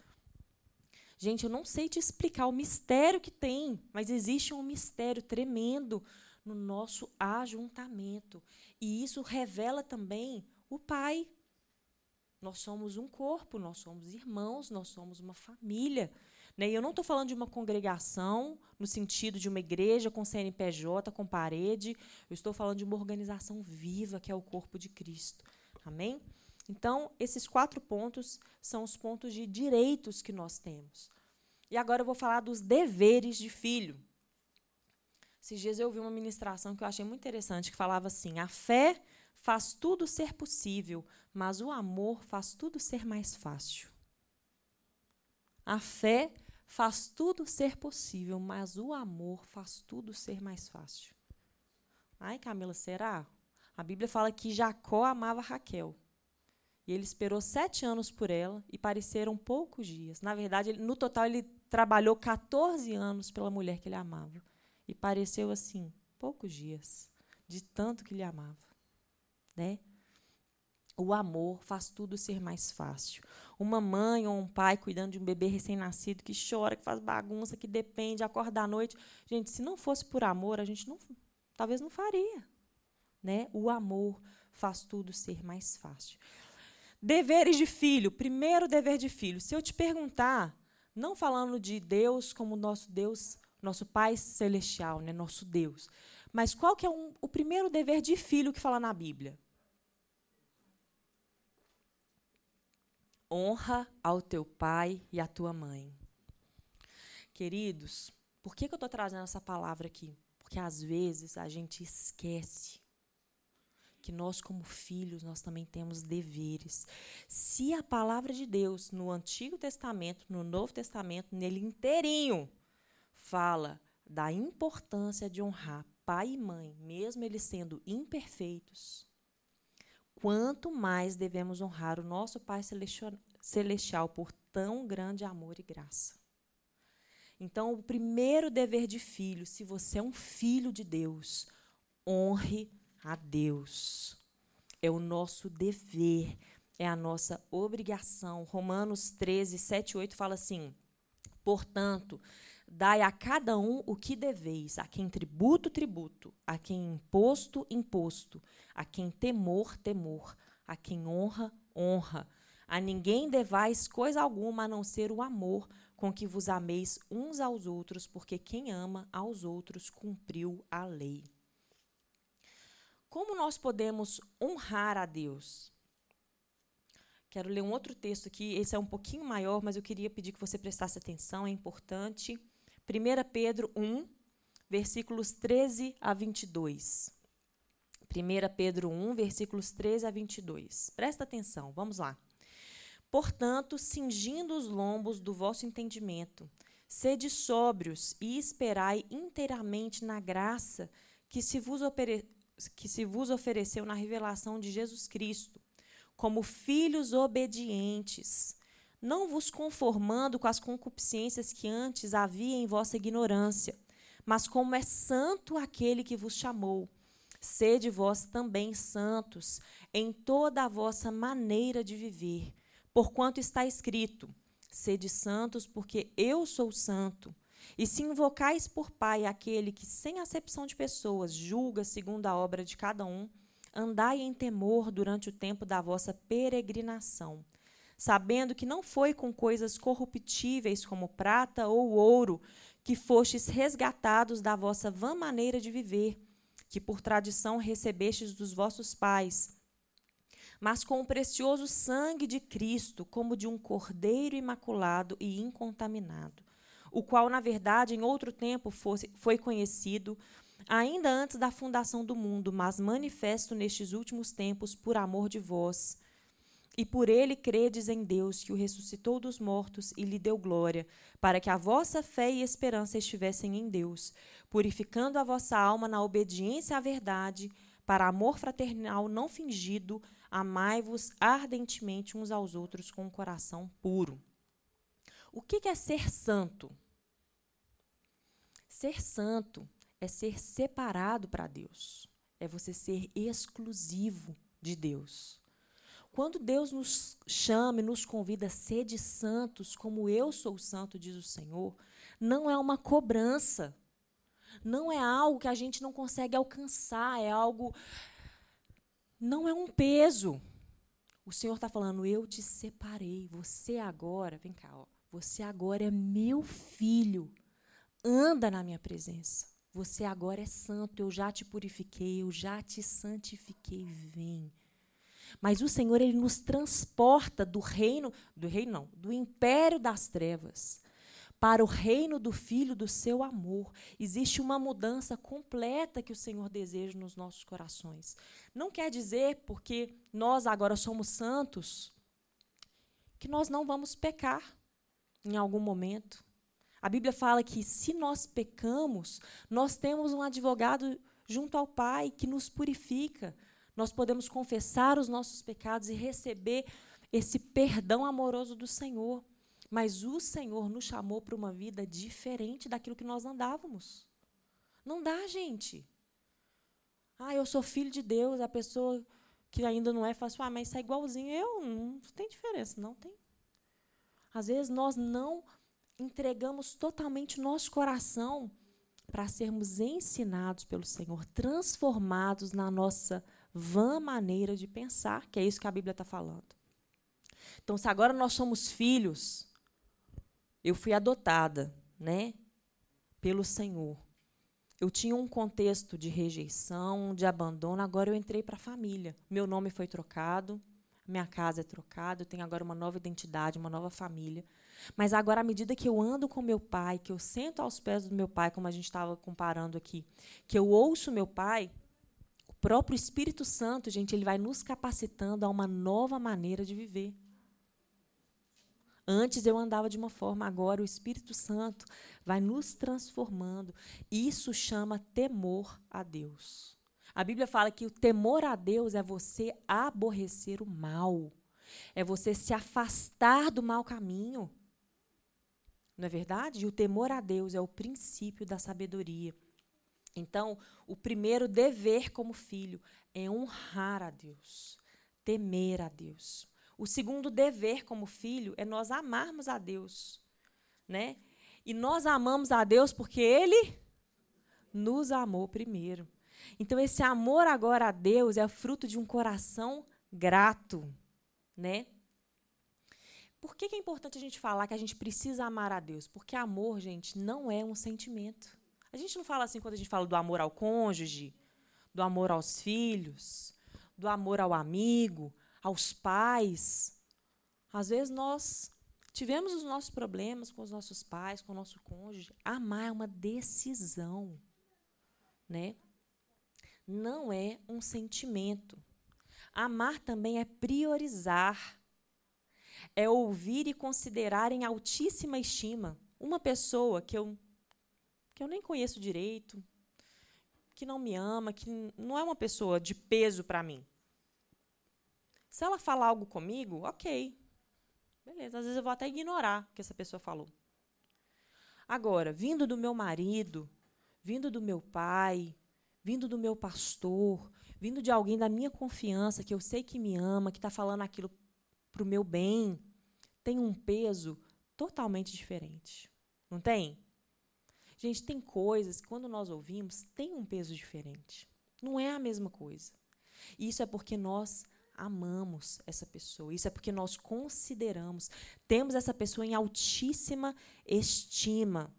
Gente, eu não sei te explicar o mistério que tem, mas existe um mistério tremendo no nosso ajuntamento. E isso revela também o Pai. Nós somos um corpo, nós somos irmãos, nós somos uma família. Né? E eu não estou falando de uma congregação no sentido de uma igreja com CNPJ, com parede. Eu estou falando de uma organização viva, que é o corpo de Cristo. Amém? Então, esses quatro pontos são os pontos de direitos que nós temos. E agora eu vou falar dos deveres de filho. Esses dias eu ouvi uma ministração que eu achei muito interessante, que falava assim: a fé faz tudo ser possível, mas o amor faz tudo ser mais fácil. A fé faz tudo ser possível, mas o amor faz tudo ser mais fácil. Ai, Camila, será? A Bíblia fala que Jacó amava Raquel. E ele esperou sete anos por ela e pareceram poucos dias. Na verdade, no total, ele trabalhou 14 anos pela mulher que ele amava. E pareceu assim, poucos dias, de tanto que ele amava. Né? O amor faz tudo ser mais fácil uma mãe ou um pai cuidando de um bebê recém-nascido que chora, que faz bagunça, que depende, acorda à noite. Gente, se não fosse por amor, a gente não, talvez não faria. Né? O amor faz tudo ser mais fácil. Deveres de filho. Primeiro dever de filho. Se eu te perguntar, não falando de Deus como nosso Deus nosso Pai celestial, né, nosso Deus. Mas qual que é um, o primeiro dever de filho que fala na Bíblia? Honra ao teu pai e à tua mãe. Queridos, por que, que eu estou trazendo essa palavra aqui? Porque às vezes a gente esquece que nós, como filhos, nós também temos deveres. Se a palavra de Deus, no Antigo Testamento, no Novo Testamento, nele inteirinho, fala da importância de honrar pai e mãe, mesmo eles sendo imperfeitos, quanto mais devemos honrar o nosso Pai Celestial por tão grande amor e graça. Então, o primeiro dever de filho, se você é um filho de Deus, honre a Deus. É o nosso dever, é a nossa obrigação. Romanos 13, 7 e 8 fala assim: Portanto, dai a cada um o que deveis, a quem tributo, tributo, a quem imposto, imposto, a quem temor, temor, a quem honra, honra. A ninguém devais coisa alguma a não ser o amor com que vos ameis uns aos outros, porque quem ama aos outros cumpriu a lei. Como nós podemos honrar a Deus? Quero ler um outro texto aqui, esse é um pouquinho maior, mas eu queria pedir que você prestasse atenção, é importante. 1 Pedro 1, versículos 13 a 22. 1 Pedro 1, versículos 13 a 22. Presta atenção, vamos lá. Portanto, cingindo os lombos do vosso entendimento, sede sóbrios e esperai inteiramente na graça que se vos, que se vos ofereceu na revelação de Jesus Cristo, como filhos obedientes não vos conformando com as concupiscências que antes havia em vossa ignorância, mas como é santo aquele que vos chamou, sede vós também santos em toda a vossa maneira de viver, porquanto está escrito: Sede santos, porque eu sou santo. E se invocais por Pai aquele que, sem acepção de pessoas, julga segundo a obra de cada um, andai em temor durante o tempo da vossa peregrinação sabendo que não foi com coisas corruptíveis como prata ou ouro que fostes resgatados da vossa vã maneira de viver, que por tradição recebestes dos vossos pais, mas com o precioso sangue de Cristo, como de um cordeiro imaculado e incontaminado, o qual, na verdade, em outro tempo fosse, foi conhecido, ainda antes da fundação do mundo, mas manifesto nestes últimos tempos por amor de vós e por ele credes em Deus, que o ressuscitou dos mortos e lhe deu glória, para que a vossa fé e esperança estivessem em Deus, purificando a vossa alma na obediência à verdade, para amor fraternal não fingido, amai-vos ardentemente uns aos outros com um coração puro. O que é ser santo? Ser santo é ser separado para Deus, é você ser exclusivo de Deus. Quando Deus nos chama e nos convida a ser de santos, como eu sou santo, diz o Senhor, não é uma cobrança. Não é algo que a gente não consegue alcançar, é algo. Não é um peso. O Senhor está falando, eu te separei. Você agora, vem cá, ó, você agora é meu filho. Anda na minha presença. Você agora é santo, eu já te purifiquei, eu já te santifiquei. Vem. Mas o Senhor ele nos transporta do reino, do reino não, do império das trevas para o reino do filho do seu amor. Existe uma mudança completa que o Senhor deseja nos nossos corações. Não quer dizer porque nós agora somos santos que nós não vamos pecar em algum momento. A Bíblia fala que se nós pecamos, nós temos um advogado junto ao Pai que nos purifica, nós podemos confessar os nossos pecados e receber esse perdão amoroso do Senhor. Mas o Senhor nos chamou para uma vida diferente daquilo que nós andávamos. Não dá, gente. Ah, eu sou filho de Deus, a pessoa que ainda não é fala ah, mas isso é igualzinho. Eu, não tem diferença. Não tem. Às vezes nós não entregamos totalmente nosso coração para sermos ensinados pelo Senhor, transformados na nossa vã maneira de pensar, que é isso que a Bíblia está falando. Então, se agora nós somos filhos, eu fui adotada, né? pelo Senhor. Eu tinha um contexto de rejeição, de abandono, agora eu entrei para a família. Meu nome foi trocado, minha casa é trocada, eu tenho agora uma nova identidade, uma nova família. Mas agora, à medida que eu ando com meu pai, que eu sento aos pés do meu pai, como a gente estava comparando aqui, que eu ouço meu pai, o próprio Espírito Santo, gente, ele vai nos capacitando a uma nova maneira de viver. Antes eu andava de uma forma, agora o Espírito Santo vai nos transformando. Isso chama temor a Deus. A Bíblia fala que o temor a Deus é você aborrecer o mal, é você se afastar do mau caminho. Não é verdade? E o temor a Deus é o princípio da sabedoria. Então, o primeiro dever como filho é honrar a Deus, temer a Deus. O segundo dever como filho é nós amarmos a Deus, né? E nós amamos a Deus porque ele nos amou primeiro. Então esse amor agora a Deus é fruto de um coração grato, né? Por que, que é importante a gente falar que a gente precisa amar a Deus? Porque amor, gente, não é um sentimento. A gente não fala assim quando a gente fala do amor ao cônjuge, do amor aos filhos, do amor ao amigo, aos pais. Às vezes nós tivemos os nossos problemas com os nossos pais, com o nosso cônjuge. Amar é uma decisão, né? Não é um sentimento. Amar também é priorizar é ouvir e considerar em altíssima estima uma pessoa que eu, que eu nem conheço direito, que não me ama, que não é uma pessoa de peso para mim. Se ela falar algo comigo, ok. Beleza, às vezes eu vou até ignorar o que essa pessoa falou. Agora, vindo do meu marido, vindo do meu pai, vindo do meu pastor, vindo de alguém da minha confiança, que eu sei que me ama, que está falando aquilo para o meu bem, tem um peso totalmente diferente. Não tem? Gente, tem coisas que, quando nós ouvimos, tem um peso diferente. Não é a mesma coisa. Isso é porque nós amamos essa pessoa. Isso é porque nós consideramos, temos essa pessoa em altíssima estima.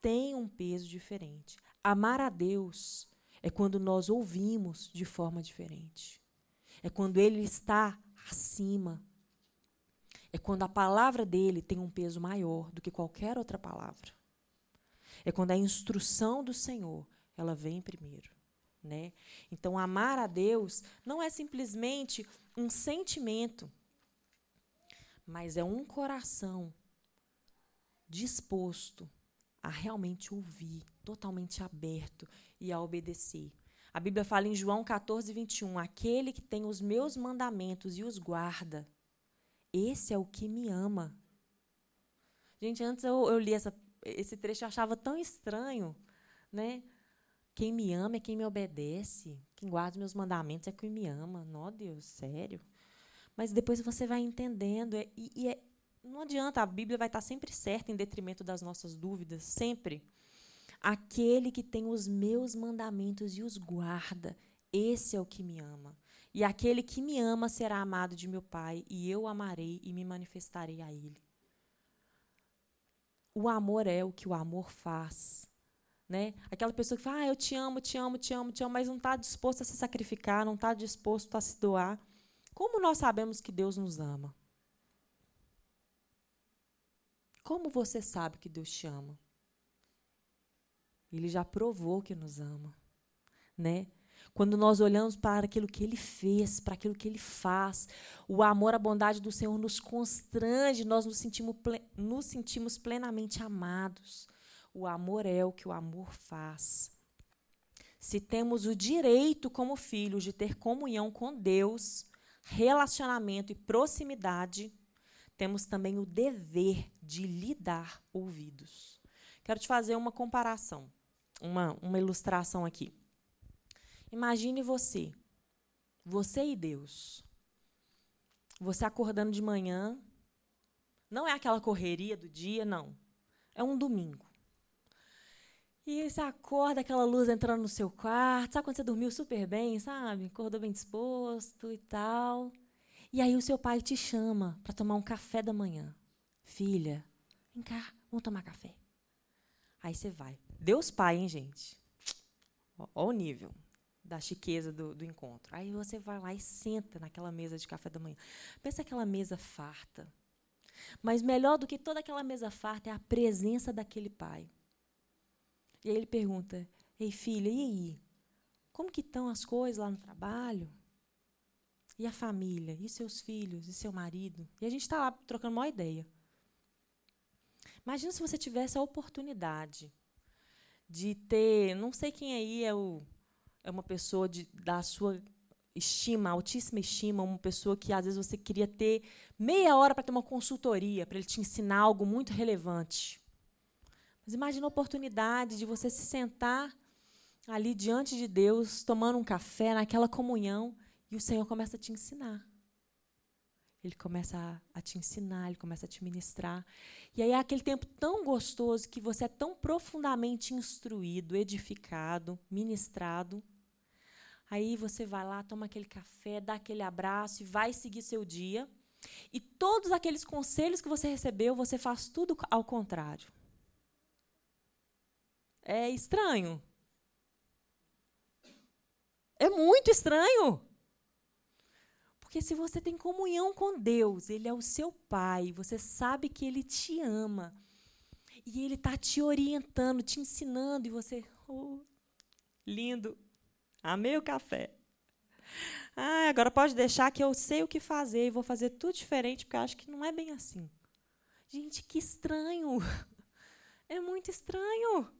Tem um peso diferente. Amar a Deus é quando nós ouvimos de forma diferente. É quando Ele está acima é quando a palavra dele tem um peso maior do que qualquer outra palavra. É quando a instrução do Senhor, ela vem primeiro, né? Então amar a Deus não é simplesmente um sentimento, mas é um coração disposto a realmente ouvir, totalmente aberto e a obedecer. A Bíblia fala em João 14, 21, aquele que tem os meus mandamentos e os guarda, esse é o que me ama. Gente, antes eu, eu li essa, esse trecho e achava tão estranho, né? Quem me ama é quem me obedece. Quem guarda os meus mandamentos é quem me ama. Não, Deus, sério. Mas depois você vai entendendo. É, e, e é, não adianta, a Bíblia vai estar sempre certa em detrimento das nossas dúvidas. Sempre. Aquele que tem os meus mandamentos e os guarda, esse é o que me ama. E aquele que me ama será amado de meu Pai, e eu amarei e me manifestarei a ele. O amor é o que o amor faz. Né? Aquela pessoa que fala, ah, eu te amo, te amo, te amo, te amo, mas não está disposto a se sacrificar, não está disposto a se doar. Como nós sabemos que Deus nos ama? Como você sabe que Deus te ama? Ele já provou que nos ama, né? Quando nós olhamos para aquilo que ele fez, para aquilo que ele faz, o amor, a bondade do Senhor nos constrange, nós nos sentimos, nos sentimos plenamente amados. O amor é o que o amor faz. Se temos o direito, como filhos, de ter comunhão com Deus, relacionamento e proximidade, temos também o dever de lhe dar ouvidos. Quero te fazer uma comparação, uma, uma ilustração aqui. Imagine você, você e Deus. Você acordando de manhã, não é aquela correria do dia, não. É um domingo. E você acorda, aquela luz entrando no seu quarto, sabe quando você dormiu super bem, sabe? Acordou bem disposto e tal. E aí o seu pai te chama para tomar um café da manhã. Filha, vem cá, vamos tomar café. Aí você vai. Deus Pai, hein, gente? Olha o nível da chiqueza do, do, encontro. Aí você vai lá e senta naquela mesa de café da manhã. Pensa aquela mesa farta. Mas melhor do que toda aquela mesa farta é a presença daquele pai. E aí ele pergunta: Ei, filha, e aí? Como que estão as coisas lá no trabalho? E a família? E seus filhos? E seu marido? E a gente está lá trocando uma ideia. Imagina se você tivesse a oportunidade de ter, não sei quem aí é, o, é uma pessoa de, da sua estima, altíssima estima, uma pessoa que às vezes você queria ter meia hora para ter uma consultoria, para ele te ensinar algo muito relevante. Mas imagine a oportunidade de você se sentar ali diante de Deus, tomando um café, naquela comunhão, e o Senhor começa a te ensinar. Ele começa a, te ensinar, ele começa a te ministrar. E aí é aquele tempo tão gostoso que você é tão profundamente instruído, edificado, ministrado. Aí você vai lá, toma aquele café, dá aquele abraço e vai seguir seu dia. E todos aqueles conselhos que você recebeu, você faz tudo ao contrário. É estranho. É muito estranho. Porque se você tem comunhão com Deus, Ele é o seu Pai, você sabe que Ele te ama. E Ele está te orientando, te ensinando, e você, oh, lindo, amei o café. Ah, agora pode deixar que eu sei o que fazer e vou fazer tudo diferente, porque eu acho que não é bem assim. Gente, que estranho. *laughs* É muito estranho.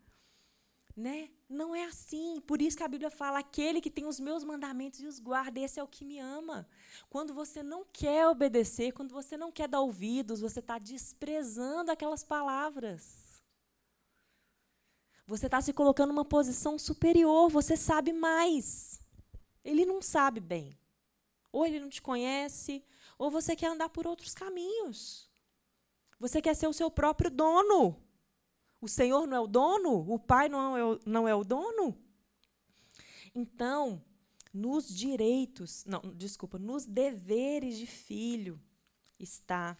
Né? Não é assim. Por isso que a Bíblia fala: aquele que tem os meus mandamentos e os guarda, esse é o que me ama. Quando você não quer obedecer, quando você não quer dar ouvidos, você está desprezando aquelas palavras. Você está se colocando numa posição superior, você sabe mais. Ele não sabe bem. Ou ele não te conhece, ou você quer andar por outros caminhos. Você quer ser o seu próprio dono. O Senhor não é o dono? O Pai não é o, não é o dono? Então, nos direitos, não, desculpa, nos deveres de filho está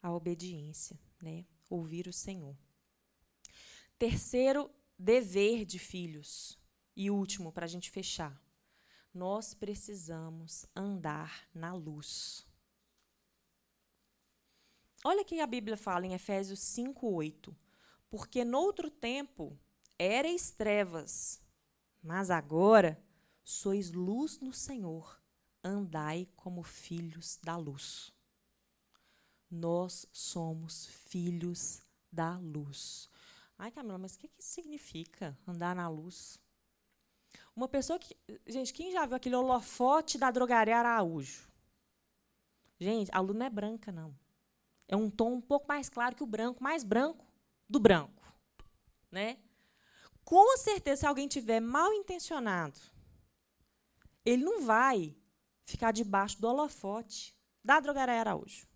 a obediência, né? Ouvir o Senhor. Terceiro dever de filhos e último para a gente fechar. Nós precisamos andar na luz. Olha que a Bíblia fala em Efésios 5:8. Porque noutro tempo erais trevas, mas agora sois luz no Senhor. Andai como filhos da luz. Nós somos filhos da luz. Ai, Camila, mas o que, que significa, andar na luz? Uma pessoa que. Gente, quem já viu aquele holofote da drogaria Araújo? Gente, a luz não é branca, não. É um tom um pouco mais claro que o branco, mais branco do branco. Né? Com certeza, se alguém tiver mal intencionado, ele não vai ficar debaixo do holofote da drogaria Araújo.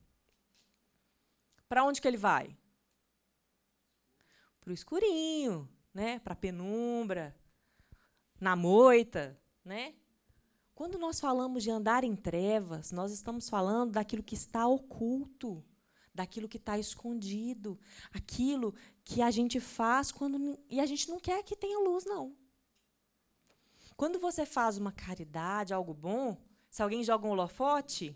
Para onde que ele vai? Para o escurinho, né? para a penumbra, na moita, né? Quando nós falamos de andar em trevas, nós estamos falando daquilo que está oculto, daquilo que está escondido, aquilo que a gente faz quando e a gente não quer que tenha luz, não. Quando você faz uma caridade, algo bom, se alguém joga um holofote,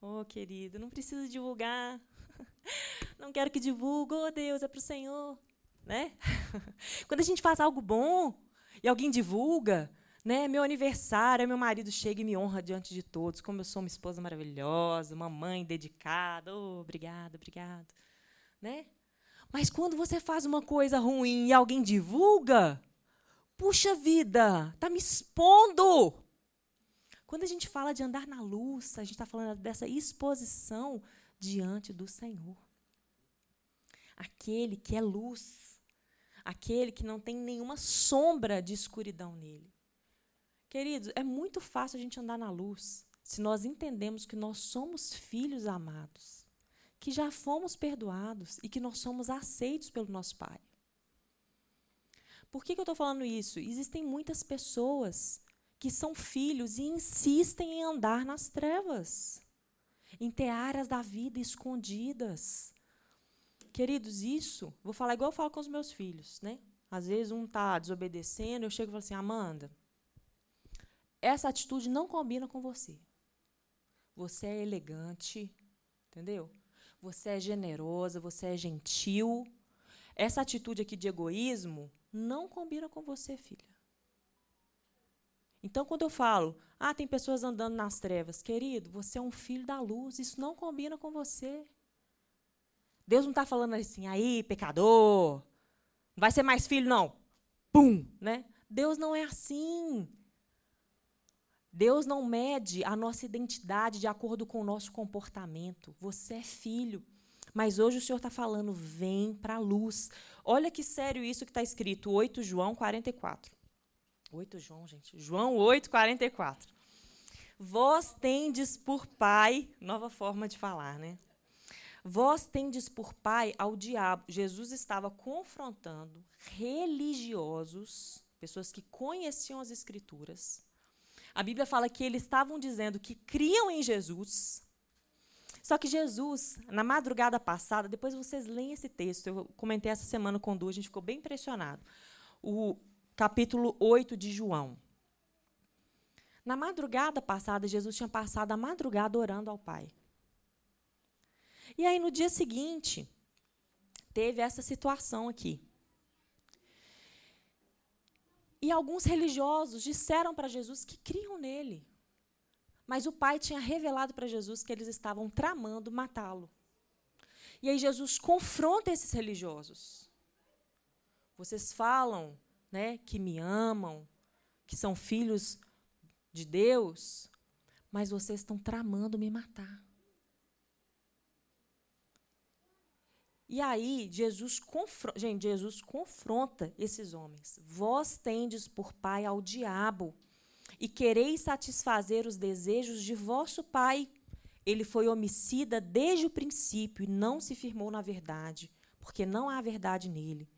oh querido, não precisa divulgar, *laughs* não quero que divulgue, oh Deus, é para o Senhor né? *laughs* Quando a gente faz algo bom e alguém divulga, né? Meu aniversário, meu marido chega e me honra diante de todos, como eu sou uma esposa maravilhosa, uma mãe dedicada. Oh, obrigada, obrigado, né? Mas quando você faz uma coisa ruim e alguém divulga, puxa vida, tá me expondo. Quando a gente fala de andar na luz, a gente está falando dessa exposição diante do Senhor. Aquele que é luz aquele que não tem nenhuma sombra de escuridão nele. Queridos, é muito fácil a gente andar na luz se nós entendemos que nós somos filhos amados, que já fomos perdoados e que nós somos aceitos pelo nosso Pai. Por que, que eu estou falando isso? Existem muitas pessoas que são filhos e insistem em andar nas trevas, em ter áreas da vida escondidas, queridos, isso, vou falar igual eu falo com os meus filhos, né? Às vezes um está desobedecendo, eu chego e falo assim, Amanda, essa atitude não combina com você. Você é elegante, entendeu? Você é generosa, você é gentil. Essa atitude aqui de egoísmo não combina com você, filha. Então, quando eu falo, ah, tem pessoas andando nas trevas, querido, você é um filho da luz, isso não combina com você. Deus não está falando assim, aí, pecador, não vai ser mais filho, não. Pum, né? Deus não é assim. Deus não mede a nossa identidade de acordo com o nosso comportamento. Você é filho. Mas hoje o Senhor está falando, vem para a luz. Olha que sério isso que está escrito, 8 João 44. 8 João, gente. João 8, 44. Vós tendes por pai, nova forma de falar, né? Vós tendes por pai ao diabo. Jesus estava confrontando religiosos, pessoas que conheciam as Escrituras. A Bíblia fala que eles estavam dizendo que criam em Jesus. Só que Jesus, na madrugada passada, depois vocês leem esse texto, eu comentei essa semana com Du, a gente ficou bem impressionado. O capítulo 8 de João. Na madrugada passada, Jesus tinha passado a madrugada orando ao Pai. E aí, no dia seguinte, teve essa situação aqui. E alguns religiosos disseram para Jesus que criam nele. Mas o pai tinha revelado para Jesus que eles estavam tramando matá-lo. E aí Jesus confronta esses religiosos. Vocês falam, né, que me amam, que são filhos de Deus, mas vocês estão tramando me matar. E aí, Jesus, confronta, gente, Jesus confronta esses homens. Vós tendes por pai ao diabo e quereis satisfazer os desejos de vosso pai. Ele foi homicida desde o princípio e não se firmou na verdade, porque não há verdade nele.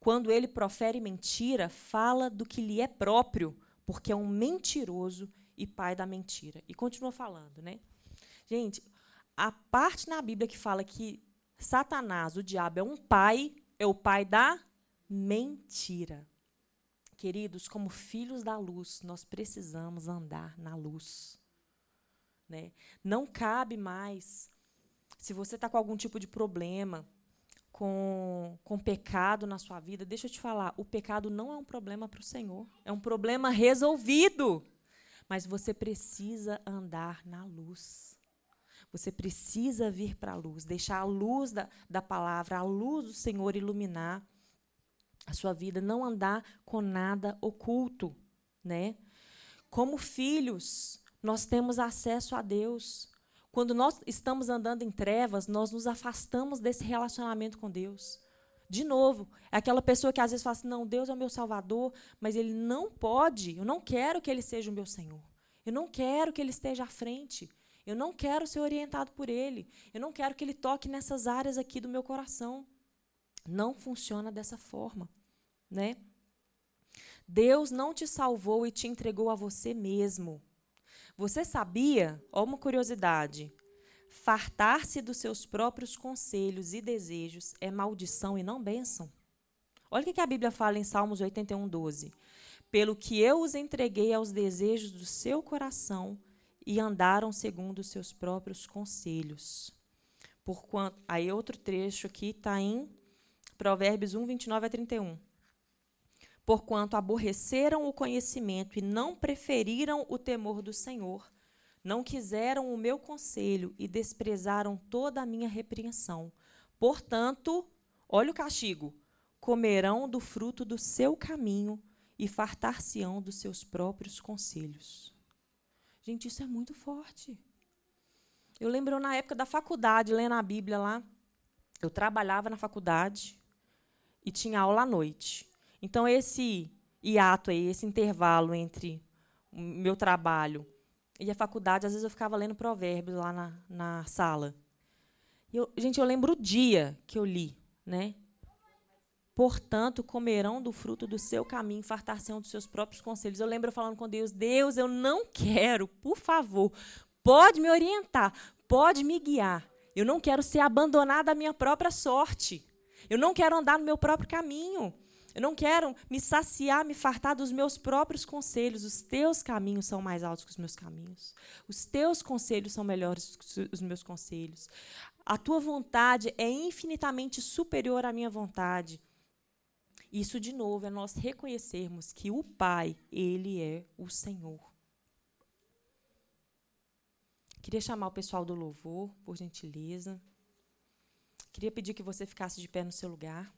Quando ele profere mentira, fala do que lhe é próprio, porque é um mentiroso e pai da mentira. E continua falando, né? Gente, a parte na Bíblia que fala que Satanás, o diabo, é um pai, é o pai da mentira. Queridos, como filhos da luz, nós precisamos andar na luz. Né? Não cabe mais, se você está com algum tipo de problema, com, com pecado na sua vida, deixa eu te falar, o pecado não é um problema para o Senhor, é um problema resolvido. Mas você precisa andar na luz. Você precisa vir para a luz, deixar a luz da, da palavra, a luz do Senhor iluminar a sua vida, não andar com nada oculto, né? Como filhos, nós temos acesso a Deus. Quando nós estamos andando em trevas, nós nos afastamos desse relacionamento com Deus. De novo, é aquela pessoa que às vezes fala assim: não, Deus é o meu Salvador, mas Ele não pode, eu não quero que Ele seja o meu Senhor. Eu não quero que Ele esteja à frente. Eu não quero ser orientado por ele. Eu não quero que ele toque nessas áreas aqui do meu coração. Não funciona dessa forma, né? Deus não te salvou e te entregou a você mesmo. Você sabia? Ó uma curiosidade. Fartar-se dos seus próprios conselhos e desejos é maldição e não bênção. Olha o que a Bíblia fala em Salmos 81, 12. Pelo que eu os entreguei aos desejos do seu coração, e andaram segundo os seus próprios conselhos. Porquanto, aí outro trecho aqui está em Provérbios 1, 29 a 31. Porquanto aborreceram o conhecimento e não preferiram o temor do Senhor, não quiseram o meu conselho e desprezaram toda a minha repreensão. Portanto, olha o castigo: comerão do fruto do seu caminho e fartar-se-ão dos seus próprios conselhos. Gente, isso é muito forte. Eu lembro na época da faculdade, lendo a Bíblia lá. Eu trabalhava na faculdade e tinha aula à noite. Então, esse hiato aí, esse intervalo entre o meu trabalho e a faculdade, às vezes eu ficava lendo provérbios lá na, na sala. Eu, gente, eu lembro o dia que eu li, né? Portanto, comerão do fruto do seu caminho, fartar-se-ão dos seus próprios conselhos. Eu lembro falando com Deus: Deus, eu não quero, por favor, pode me orientar, pode me guiar. Eu não quero ser abandonada à minha própria sorte. Eu não quero andar no meu próprio caminho. Eu não quero me saciar, me fartar dos meus próprios conselhos. Os teus caminhos são mais altos que os meus caminhos. Os teus conselhos são melhores que os meus conselhos. A tua vontade é infinitamente superior à minha vontade. Isso, de novo, é nós reconhecermos que o Pai, Ele é o Senhor. Queria chamar o pessoal do louvor, por gentileza. Queria pedir que você ficasse de pé no seu lugar.